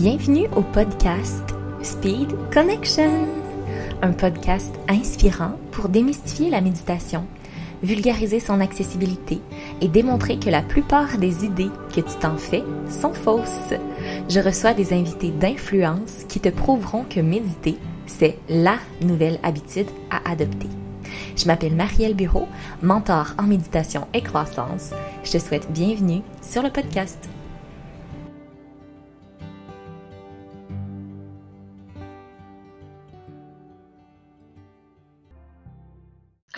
Bienvenue au podcast Speed Connection, un podcast inspirant pour démystifier la méditation, vulgariser son accessibilité et démontrer que la plupart des idées que tu t'en fais sont fausses. Je reçois des invités d'influence qui te prouveront que méditer, c'est la nouvelle habitude à adopter. Je m'appelle Marielle Bureau, mentor en méditation et croissance. Je te souhaite bienvenue sur le podcast.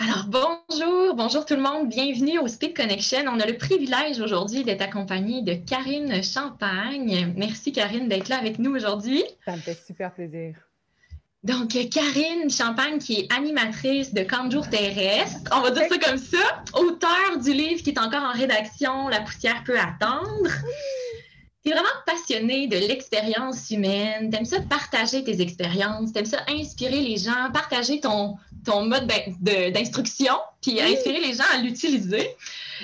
Alors, bonjour, bonjour tout le monde, bienvenue au Speed Connection. On a le privilège aujourd'hui d'être accompagné de Karine Champagne. Merci Karine d'être là avec nous aujourd'hui. Ça me fait super plaisir. Donc, Karine Champagne, qui est animatrice de Camp Jour terrestre, on va dire ça comme ça, auteur du livre qui est encore en rédaction, La poussière peut attendre. Tu es vraiment passionnée de l'expérience humaine, t'aimes ça partager tes expériences, t'aimes ça inspirer les gens, partager ton, ton mode d'instruction, puis inspirer les gens à l'utiliser.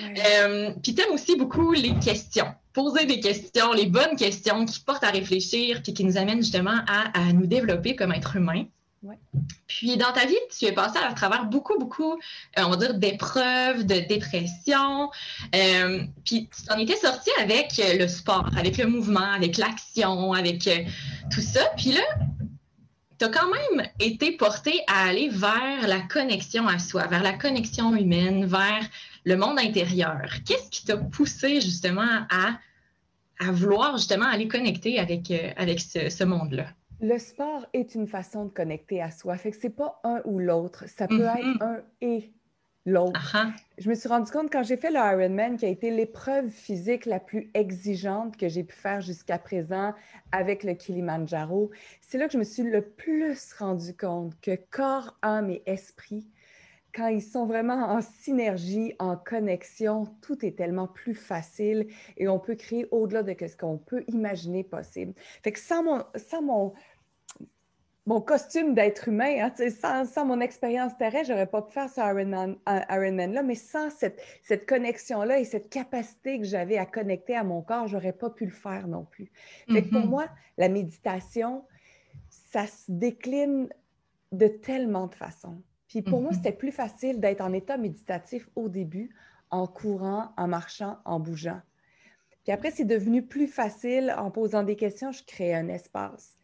Euh, puis t'aimes aussi beaucoup les questions, poser des questions, les bonnes questions qui portent à réfléchir, puis qui nous amènent justement à, à nous développer comme être humain. Puis dans ta vie, tu es passé à travers beaucoup, beaucoup, euh, on va dire, d'épreuves, de dépression. Euh, puis tu t'en étais sorti avec euh, le sport, avec le mouvement, avec l'action, avec tout ça. Puis là, tu as quand même été porté à aller vers la connexion à soi, vers la connexion humaine, vers le monde intérieur. Qu'est-ce qui t'a poussé justement à, à vouloir justement aller connecter avec, avec ce monde-là? Le sport est une façon de connecter à soi. Fait que c'est pas un ou l'autre. Ça peut Mm-hmm. être un et l'autre. Je me suis rendu compte quand j'ai fait le Ironman, qui a été l'épreuve physique la plus exigeante que j'ai pu faire jusqu'à présent avec le Kilimanjaro. C'est là que je me suis le plus rendu compte que corps, âme et esprit, quand ils sont vraiment en synergie, en connexion, tout est tellement plus facile et on peut créer au-delà de ce qu'on peut imaginer possible. Fait que sans mon, sans mon, mon costume d'être humain, hein, sans, sans, mon expérience terrestre, j'aurais pas pu faire ce Ironman-là, Ironman mais sans cette, cette connexion-là et cette capacité que j'avais à connecter à mon corps, j'aurais pas pu le faire non plus. Fait que pour Mhm. moi, la méditation, ça se décline de tellement de façons. Puis pour moi, Mhm. c'était plus facile d'être en état méditatif au début, en courant, en marchant, en bougeant. Puis après, c'est devenu plus facile en posant des questions, je crée un espace.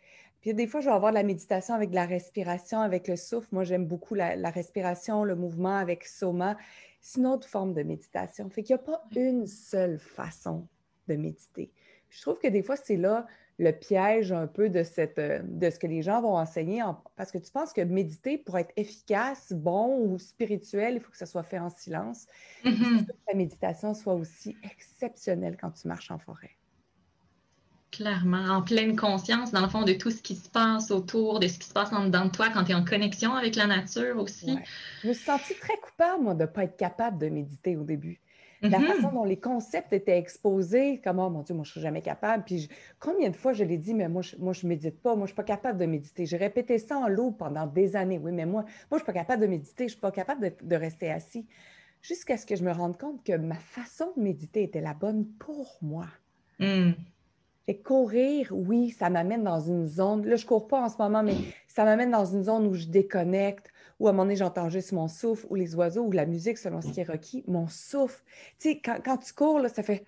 Puis des fois, je vais avoir de la méditation avec de la respiration, avec le souffle. Moi, j'aime beaucoup la, la respiration, le mouvement avec Soma. C'est une autre forme de méditation. Fait qu'il n'y a pas une seule façon de méditer. Puis je trouve que des fois, c'est là le piège un peu de, cette, euh, de ce que les gens vont enseigner, en- parce que tu penses que méditer, pour être efficace, bon ou spirituel, il faut que ça soit fait en silence. Il faut que la méditation soit aussi exceptionnelle quand tu marches en forêt. Clairement, en pleine conscience, dans le fond, de tout ce qui se passe autour, de ce qui se passe en dedans de toi quand tu es en connexion avec la nature aussi. Ouais. Je me suis sentie très coupable, moi, de ne pas être capable de méditer au début. La Mhm. façon dont les concepts étaient exposés, comme oh mon Dieu, moi je ne serai jamais capable. Puis je- combien de fois je l'ai dit, mais moi je, moi je médite pas, moi je ne suis pas capable de méditer. J'ai répété ça en loop pendant des années. Oui, mais moi, moi je ne suis pas capable de méditer, je ne suis pas capable de, de rester assis. Jusqu'à ce que je me rende compte que ma façon de méditer était la bonne pour moi. Mm. Fait que courir, oui, ça m'amène dans une zone. Là, je ne cours pas en ce moment, mais ça m'amène dans une zone où je déconnecte, où à un moment donné, j'entends juste mon souffle, ou les oiseaux, ou la musique, selon ce qui est requis, mon souffle. Tu sais, quand, quand tu cours, là, ça fait.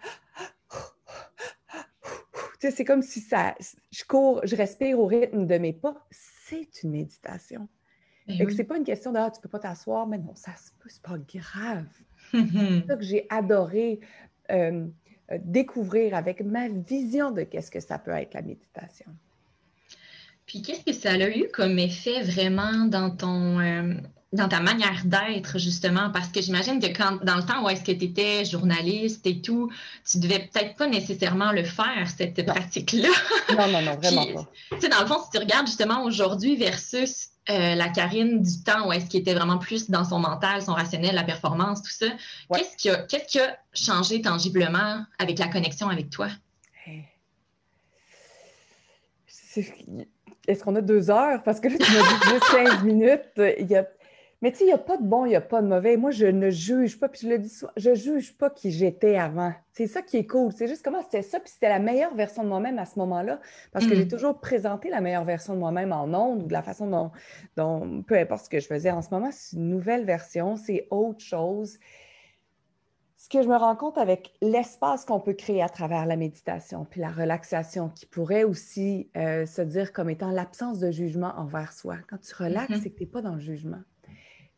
Tu sais, c'est comme si ça. Je cours, je respire au rythme de mes pas. C'est une méditation. Ben Fait que oui. c'est pas une question de ah, tu peux pas t'asseoir, mais non, ça se peut, c'est pas grave. C'est ça que j'ai adoré euh, découvrir avec ma vision de qu'est-ce que ça peut être la méditation. Puis qu'est-ce que ça a eu comme effet vraiment dans ton euh, dans ta manière d'être, justement? Parce que j'imagine que quand dans le temps où est-ce que tu étais journaliste et tout, tu devais peut-être pas nécessairement le faire, cette pratique-là. Non, non, non, vraiment pas. Tu sais, dans le fond, si tu regardes justement aujourd'hui versus euh, la Karine du temps où est-ce qu'il était vraiment plus dans son mental, son rationnel, la performance, tout ça, Ouais. qu'est-ce qui a, qu'est-ce qui a changé tangiblement avec la connexion avec toi? Est-ce qu'on a deux heures? Parce que là, tu m'as dit juste 15 minutes. Il y a... Mais tu sais, il n'y a pas de bon, il n'y a pas de mauvais. Moi, je ne juge pas, puis je le dis souvent, je ne juge pas qui j'étais avant. C'est ça qui est cool. C'est juste comment c'était ça, puis c'était la meilleure version de moi-même à ce moment-là, parce que j'ai mm. toujours présenté la meilleure version de moi-même en ondes ou de la façon dont, dont, peu importe ce que je faisais en ce moment, c'est une nouvelle version, c'est autre chose. Ce que je me rends compte avec l'espace qu'on peut créer à travers la méditation, puis la relaxation, qui pourrait aussi euh, se dire comme étant l'absence de jugement envers soi. Quand tu relaxes, mm-hmm. c'est que tu n'es pas dans le jugement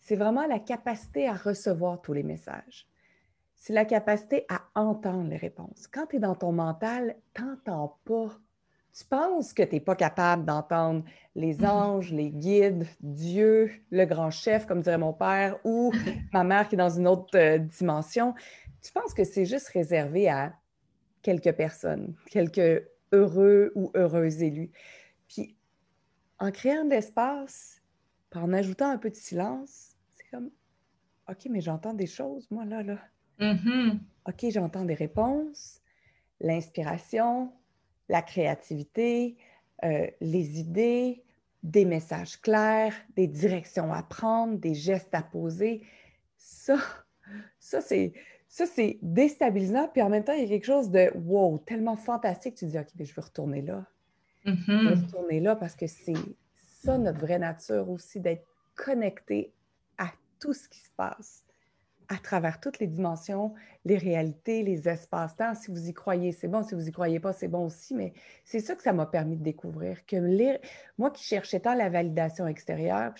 c'est vraiment la capacité à recevoir tous les messages. C'est la capacité à entendre les réponses. Quand tu es dans ton mental, tu n'entends pas. Tu penses que tu n'es pas capable d'entendre les mm-hmm. anges, les guides, Dieu, le grand chef, comme dirait mon père, ou ma mère qui est dans une autre euh, dimension. Tu penses que c'est juste réservé à quelques personnes, quelques heureux ou heureuses élus. Puis, en créant de l'espace, en ajoutant un peu de silence, comme OK, mais j'entends des choses, moi, là, là. Mm-hmm. OK, j'entends des réponses, l'inspiration, la créativité, euh, les idées, des messages clairs, des directions à prendre, des gestes à poser. Ça, ça, c'est. Ça, c'est déstabilisant, puis en même temps, il y a quelque chose de wow, tellement fantastique. Tu dis, OK, mais je veux retourner là. Je veux mm-hmm. retourner là parce que c'est ça notre vraie nature aussi, d'être connecté tout ce qui se passe à travers toutes les dimensions, les réalités, les espaces-temps. Si vous y croyez, c'est bon. Si vous y croyez pas, c'est bon aussi. Mais c'est ça que ça m'a permis de découvrir. Que Moi qui cherchais tant la validation extérieure,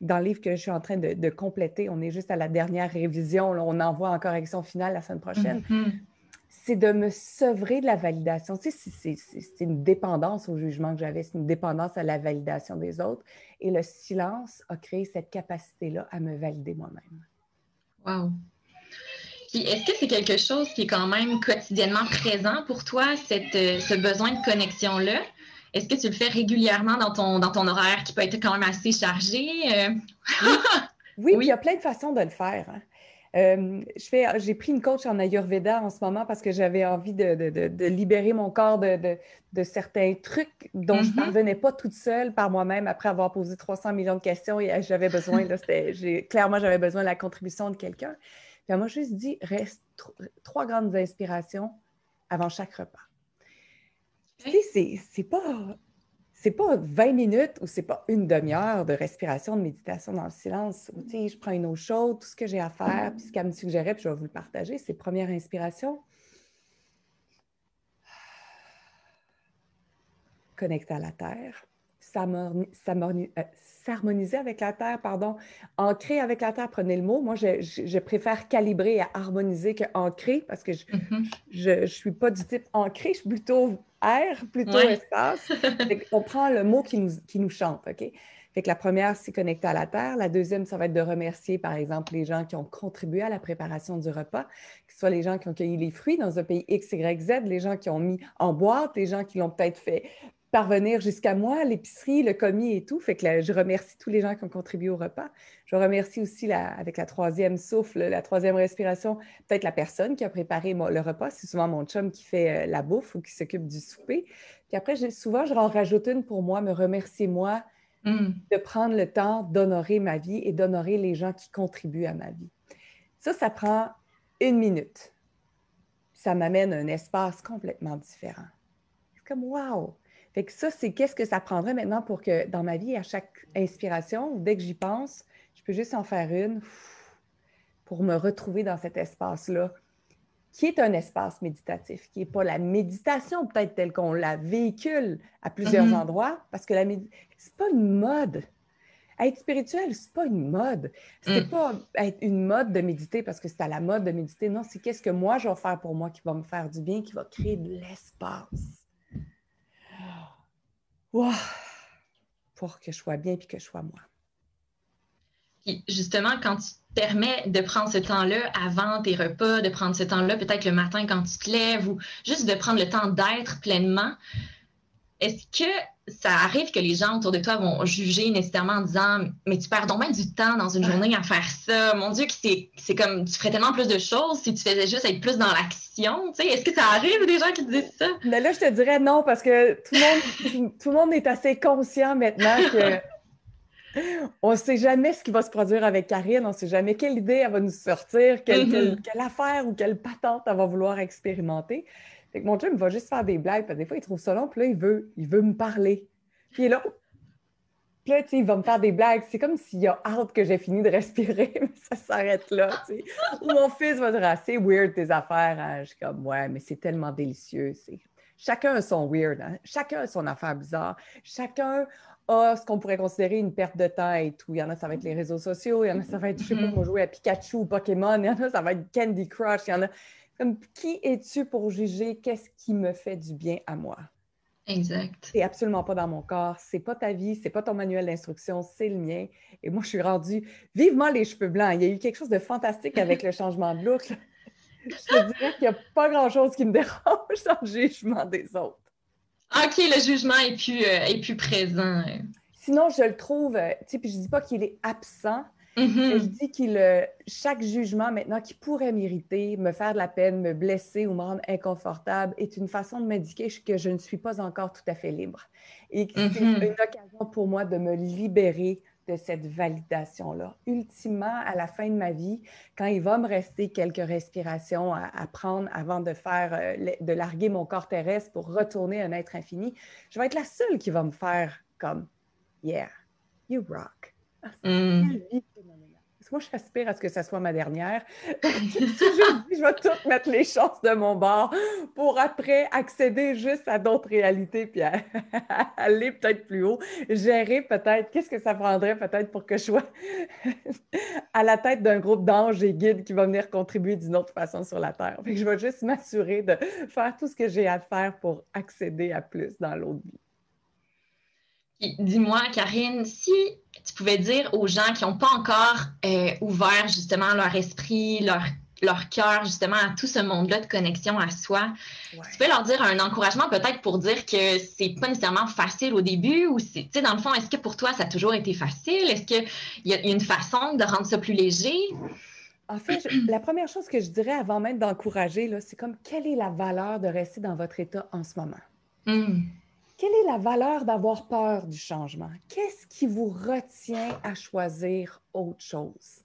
dans le livre que je suis en train de, compléter, on est juste à la dernière révision, on envoie en correction finale la semaine prochaine. Mm-hmm c'est de me sevrer de la validation. Tu sais, c'est une dépendance au jugement que j'avais, c'est une dépendance à la validation des autres. Et le silence a créé cette capacité-là à me valider moi-même. Wow. Puis est-ce que c'est quelque chose qui est quand même quotidiennement présent pour toi, cette, euh, ce besoin de connexion-là? Est-ce que tu le fais régulièrement dans ton, dans ton horaire qui peut être quand même assez chargé? Euh? oui. oui, il y a plein de façons de le faire. Hein. Euh, j'ai pris une coach en Ayurveda en ce moment parce que j'avais envie de, libérer mon corps de, certains trucs dont je ne mm-hmm. parvenais pas toute seule par moi-même après avoir posé 300 millions de questions et j'avais besoin, là, clairement, j'avais besoin de la contribution de quelqu'un. Puis elle m'a juste dit, reste trois grandes inspirations avant chaque repas. Tu sais, c'est pas c'est pas 20 minutes ou c'est pas une demi-heure de respiration, de méditation dans le silence. Je prends une eau chaude, tout ce que j'ai à faire, puis ce qu'elle me suggérait, puis je vais vous le partager, c'est première inspiration. Connecter à la terre. Euh, s'harmoniser avec la terre, pardon. Ancrer avec la terre, prenez le mot. Moi, je, préfère calibrer et harmoniser que ancrer parce que je ne mm-hmm. suis pas du type ancré, je suis plutôt air, plutôt espace. on prend le mot qui nous, qui nous chante, OK? Fait que la première, c'est connecter à la terre. La deuxième, ça va être de remercier, par exemple, les gens qui ont contribué à la préparation du repas, que ce soit les gens qui ont cueilli les fruits dans un pays X, Y, Z, les gens qui ont mis en boîte, les gens qui l'ont peut-être fait parvenir jusqu'à moi, l'épicerie, le commis et tout. Fait que je remercie tous les gens qui ont contribué au repas. Je remercie aussi avec la troisième souffle, la troisième respiration, peut-être la personne qui a préparé le repas. C'est souvent mon chum qui fait euh, la bouffe ou qui s'occupe du souper. Puis après, souvent, je en rajoute une pour moi, me remercier moi mm. de prendre le temps d'honorer ma vie et d'honorer les gens qui contribuent à ma vie. Ça, ça prend une minute. Ça m'amène un espace complètement différent. C'est comme, wow! Fait que ça, c'est qu'est-ce que ça prendrait maintenant pour que dans ma vie, à chaque inspiration, dès que j'y pense, je peux juste en faire une pour me retrouver dans cet espace-là, qui est un espace méditatif, qui n'est pas la méditation peut-être telle qu'on la véhicule à plusieurs mm-hmm. endroits, parce que la n'est pas une mode. Être spirituel, c'est pas une mode. C'est mm. pas être une mode de méditer parce que c'est à la mode de méditer. Non, c'est qu'est-ce que moi je vais faire pour moi qui va me faire du bien, qui va créer de l'espace pour que je sois bien et que je sois moi. Puis justement, quand tu te permets de prendre ce temps-là avant tes repas, de prendre ce temps-là peut-être le matin quand tu te lèves ou juste de prendre le temps d'être pleinement, est-ce que ça arrive que les gens autour de toi vont juger nécessairement en disant Mais tu perds donc du temps dans une journée à faire ça. Mon Dieu, c'est comme tu ferais tellement plus de choses si tu faisais juste être plus dans l'action. Est-ce que ça arrive des gens qui te disent ça? Mais là, je te dirais non, parce que tout le monde, tout le monde est assez conscient maintenant que on ne sait jamais ce qui va se produire avec Karine, on ne sait jamais quelle idée elle va nous sortir, quelle, mm-hmm. quelle, affaire ou quelle patente elle va vouloir expérimenter. Fait que mon chum va juste faire des blagues, parce que des fois, il trouve ça long, puis là, il veut, il veut me parler. Puis il est là, puis là, il va me faire des blagues. C'est comme s'il a hâte que j'ai fini de respirer, mais ça s'arrête là. Ou mon fils va dire Ah, c'est weird tes affaires. Hein. Je suis comme Ouais, mais c'est tellement délicieux. Chacun a son weird, hein. chacun a son affaire bizarre. Chacun a ce qu'on pourrait considérer une perte de temps et tout. Il y en a, ça va être les réseaux sociaux. Il y en a, ça va être, je sais pas, moi, jouer à Pikachu ou Pokémon. Il y en a, ça va être Candy Crush. Il y en a. Comme, qui es-tu pour juger qu'est-ce qui me fait du bien à moi? Exact. C'est absolument pas dans mon corps. C'est pas ta vie, c'est pas ton manuel d'instruction, c'est le mien. Et moi, je suis rendue vivement les cheveux blancs. Il y a eu quelque chose de fantastique avec le changement de look. Je te dirais qu'il n'y a pas grand-chose qui me dérange dans le jugement des autres. OK, le jugement est plus, euh, est plus présent. Sinon, je le trouve, euh, tu sais, puis je dis pas qu'il est absent, Mm-hmm. Je dis que chaque jugement maintenant qui pourrait m'irriter, me faire de la peine, me blesser ou me rendre inconfortable est une façon de m'indiquer que je ne suis pas encore tout à fait libre. Et que c'est mm-hmm. une occasion pour moi de me libérer de cette validation-là. Ultimement, à la fin de ma vie, quand il va me rester quelques respirations à, prendre avant de faire, euh, de larguer mon corps terrestre pour retourner un être infini, je vais être la seule qui va me faire comme, yeah, you rock. Ah, mm. Moi, je j'aspire à ce que ça soit ma dernière. je, vais tout mettre les chances de mon bord pour après accéder juste à d'autres réalités puis aller peut-être plus haut, gérer peut-être qu'est-ce que ça prendrait peut-être pour que je sois à la tête d'un groupe d'anges et guides qui va venir contribuer d'une autre façon sur la Terre. je vais juste m'assurer de faire tout ce que j'ai à faire pour accéder à plus dans l'autre vie. Dis-moi, Karine, si tu pouvais dire aux gens qui n'ont pas encore euh, ouvert justement leur esprit, leur, leur cœur justement à tout ce monde-là de connexion à soi, tu peux leur dire un encouragement peut-être pour dire que c'est pas nécessairement facile au début ou c'est, tu sais, dans le fond, est-ce que pour toi ça a toujours été facile? Est-ce qu'il y a une façon de rendre ça plus léger? En fait, la première chose que je dirais avant même d'encourager, c'est comme quelle est la valeur de rester dans votre état en ce moment? Hmm. Quelle est la valeur d'avoir peur du changement? Qu'est-ce qui vous retient à choisir autre chose?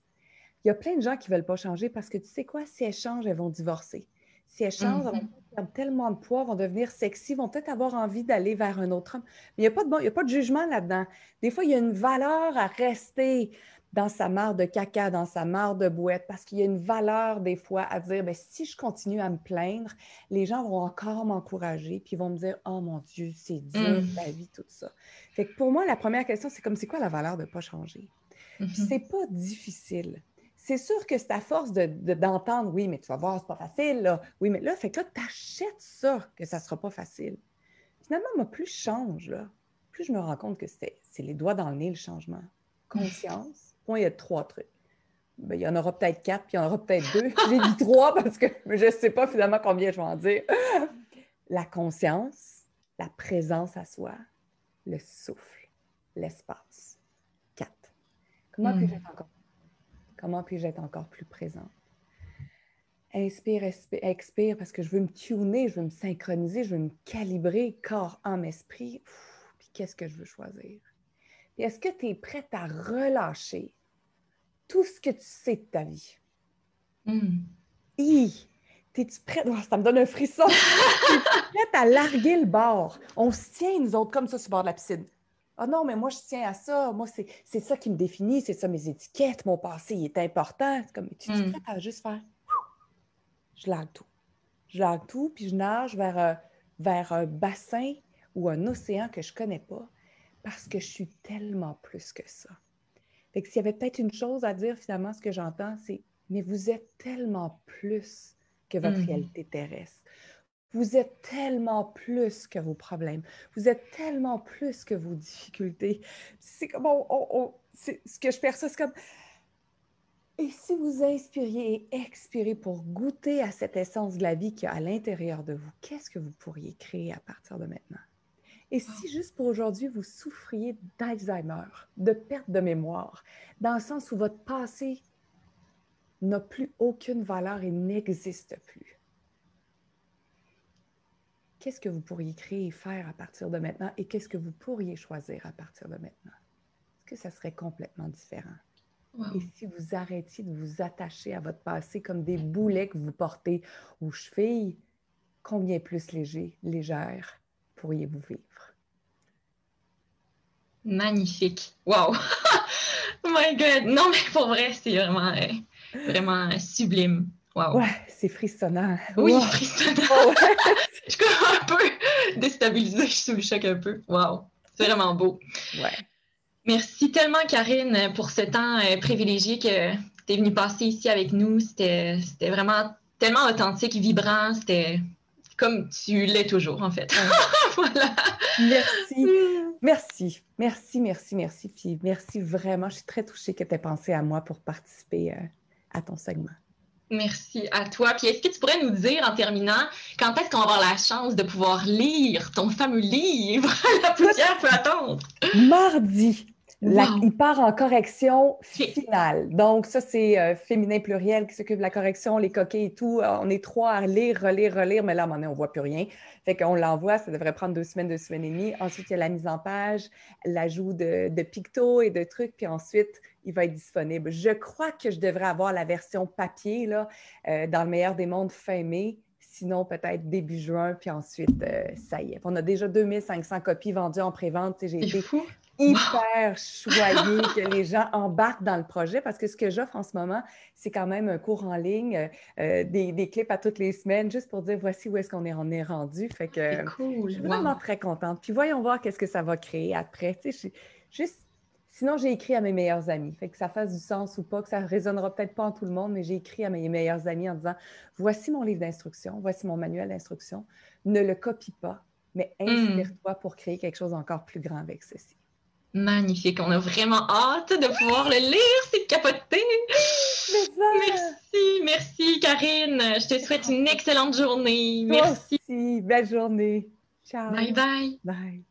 Il y a plein de gens qui ne veulent pas changer parce que tu sais quoi, si elles changent, elles vont divorcer. Si elles changent, elles vont mm-hmm. perdre tellement de poids, vont devenir sexy, vont peut-être avoir envie d'aller vers un autre homme. Mais il n'y a, pas de il a pas de jugement là-dedans. Des fois, il y a une valeur à rester dans sa mare de caca, dans sa mare de bouette, parce qu'il y a une valeur des fois à dire, bien, si je continue à me plaindre, les gens vont encore m'encourager, puis ils vont me dire, oh mon Dieu, c'est dur mmh. la vie, tout ça. Fait que pour moi, la première question, c'est comme, c'est quoi la valeur de ne pas changer? Mmh c'est pas difficile. C'est sûr que c'est à force d'entendre, de, oui, mais tu vas voir, c'est pas facile, là. Oui, mais là, fait que là, tu achètes ça, que ça sera pas facile. Finalement, moi, plus je change, là, plus je me rends compte que c'est les doigts dans le nez, le changement. Conscience, il y a trois trucs. Ben, il y en aura peut-être quatre, puis il y en aura peut-être deux. J'ai dit trois parce que je ne sais pas finalement combien je vais en dire. La conscience, la présence à soi, le souffle, l'espace. Quatre. Comment puis-je hmm. être encore Comment puis-je être encore plus présente? Inspire, expire, parce que je veux me tuner, je veux me synchroniser, je veux me calibrer corps, âme, esprit. puis qu'est-ce que je veux choisir? Est-ce que tu es prête à relâcher tout ce que tu sais de ta vie? Mm. T'es-tu prête? Oh, ça me donne un frisson. T'es prête à larguer le bord? On se tient, nous autres, comme ça, sur le bord de la piscine. Ah non, mais moi, je tiens à ça. Moi, c'est ça qui me définit. C'est ça mes étiquettes. Mon passé, il est important. C'est comme, tu es mm. prête à juste faire... Je largue tout. Je largue tout, puis je nage vers, euh, vers un bassin ou un océan que je ne connais pas parce que je suis tellement plus que ça. Fait que s'il y avait peut-être une chose à dire, finalement, ce que j'entends, c'est mais vous êtes tellement plus que votre mmh réalité terrestre. Vous êtes tellement plus que vos problèmes. Vous êtes tellement plus que vos difficultés. C'est comme, ce que je perçois, c'est comme, et si vous inspiriez et expirez pour goûter à cette essence de la vie qui est à l'intérieur de vous, qu'est-ce que vous pourriez créer à partir de maintenant? Et si juste pour aujourd'hui, vous souffriez d'Alzheimer, de perte de mémoire, dans le sens où votre passé n'a plus aucune valeur et n'existe plus, qu'est-ce que vous pourriez créer et faire à partir de maintenant et qu'est-ce que vous pourriez choisir à partir de maintenant? Est-ce que ça serait complètement différent? Et si vous arrêtiez de vous attacher à votre passé comme des boulets que vous portez aux chevilles, combien plus léger, légère pourriez-vous vivre? Magnifique. Wow! oh my God! Non, mais pour vrai, c'est vraiment, vraiment sublime. Wow. Ouais, c'est frissonnant. Oui, frissonnant. Oh, je suis un peu déstabilisée, je suis sous le choc un peu. Wow, c'est vraiment beau. Ouais. Merci tellement, Karine, pour ce temps euh, privilégié que tu es venue passer ici avec nous. C'était vraiment tellement authentique, vibrant. C'était comme tu l'es toujours, en fait. voilà. Merci. Merci. Merci, merci, merci. Puis merci vraiment. Je suis très touchée que tu aies pensé à moi pour participer euh, à ton segment. Merci à toi. Puis est-ce que tu pourrais nous dire en terminant, quand est-ce qu'on va avoir la chance de pouvoir lire ton fameux livre? La poussière peut attendre? Mardi il part en correction finale. Donc, ça, c'est euh, féminin pluriel qui s'occupe de la correction, les coquets et tout. Euh, on est trois à lire, relire, relire, mais là, à un moment donné, on ne voit plus rien. Fait qu'on l'envoie, ça devrait prendre deux semaines, deux semaines et demie. Ensuite, il y a la mise en page, l'ajout de, de pictos et de trucs, puis ensuite, il va être disponible. Je crois que je devrais avoir la version papier, là, euh, dans le meilleur des mondes fin mai sinon peut-être début juin, puis ensuite, ça y est. On a déjà 2500 copies vendues en pré-vente. J'ai été fou hyper choyé que les gens embarquent dans le projet parce que ce que j'offre en ce moment, c'est quand même un cours en ligne, euh, des, clips à toutes les semaines, juste pour dire voici où est-ce qu'on est, on est rendu. Fait que cool. je suis vraiment très contente. Puis voyons voir qu'est-ce que ça va créer après. juste, sinon, j'ai écrit à mes meilleurs amis. Fait que ça fasse du sens ou pas, que ça ne résonnera peut-être pas en tout le monde, mais j'ai écrit à mes meilleurs amis en disant voici mon livre d'instruction, voici mon manuel d'instruction. Ne le copie pas, mais hmm. inspire-toi pour créer quelque chose encore plus grand avec ceci. Magnifique. On a vraiment hâte de pouvoir le lire. C'est capoté. Merci, merci, Karine. Je te souhaite une excellente journée. Merci. Merci. Belle journée. Ciao. Bye bye. Bye.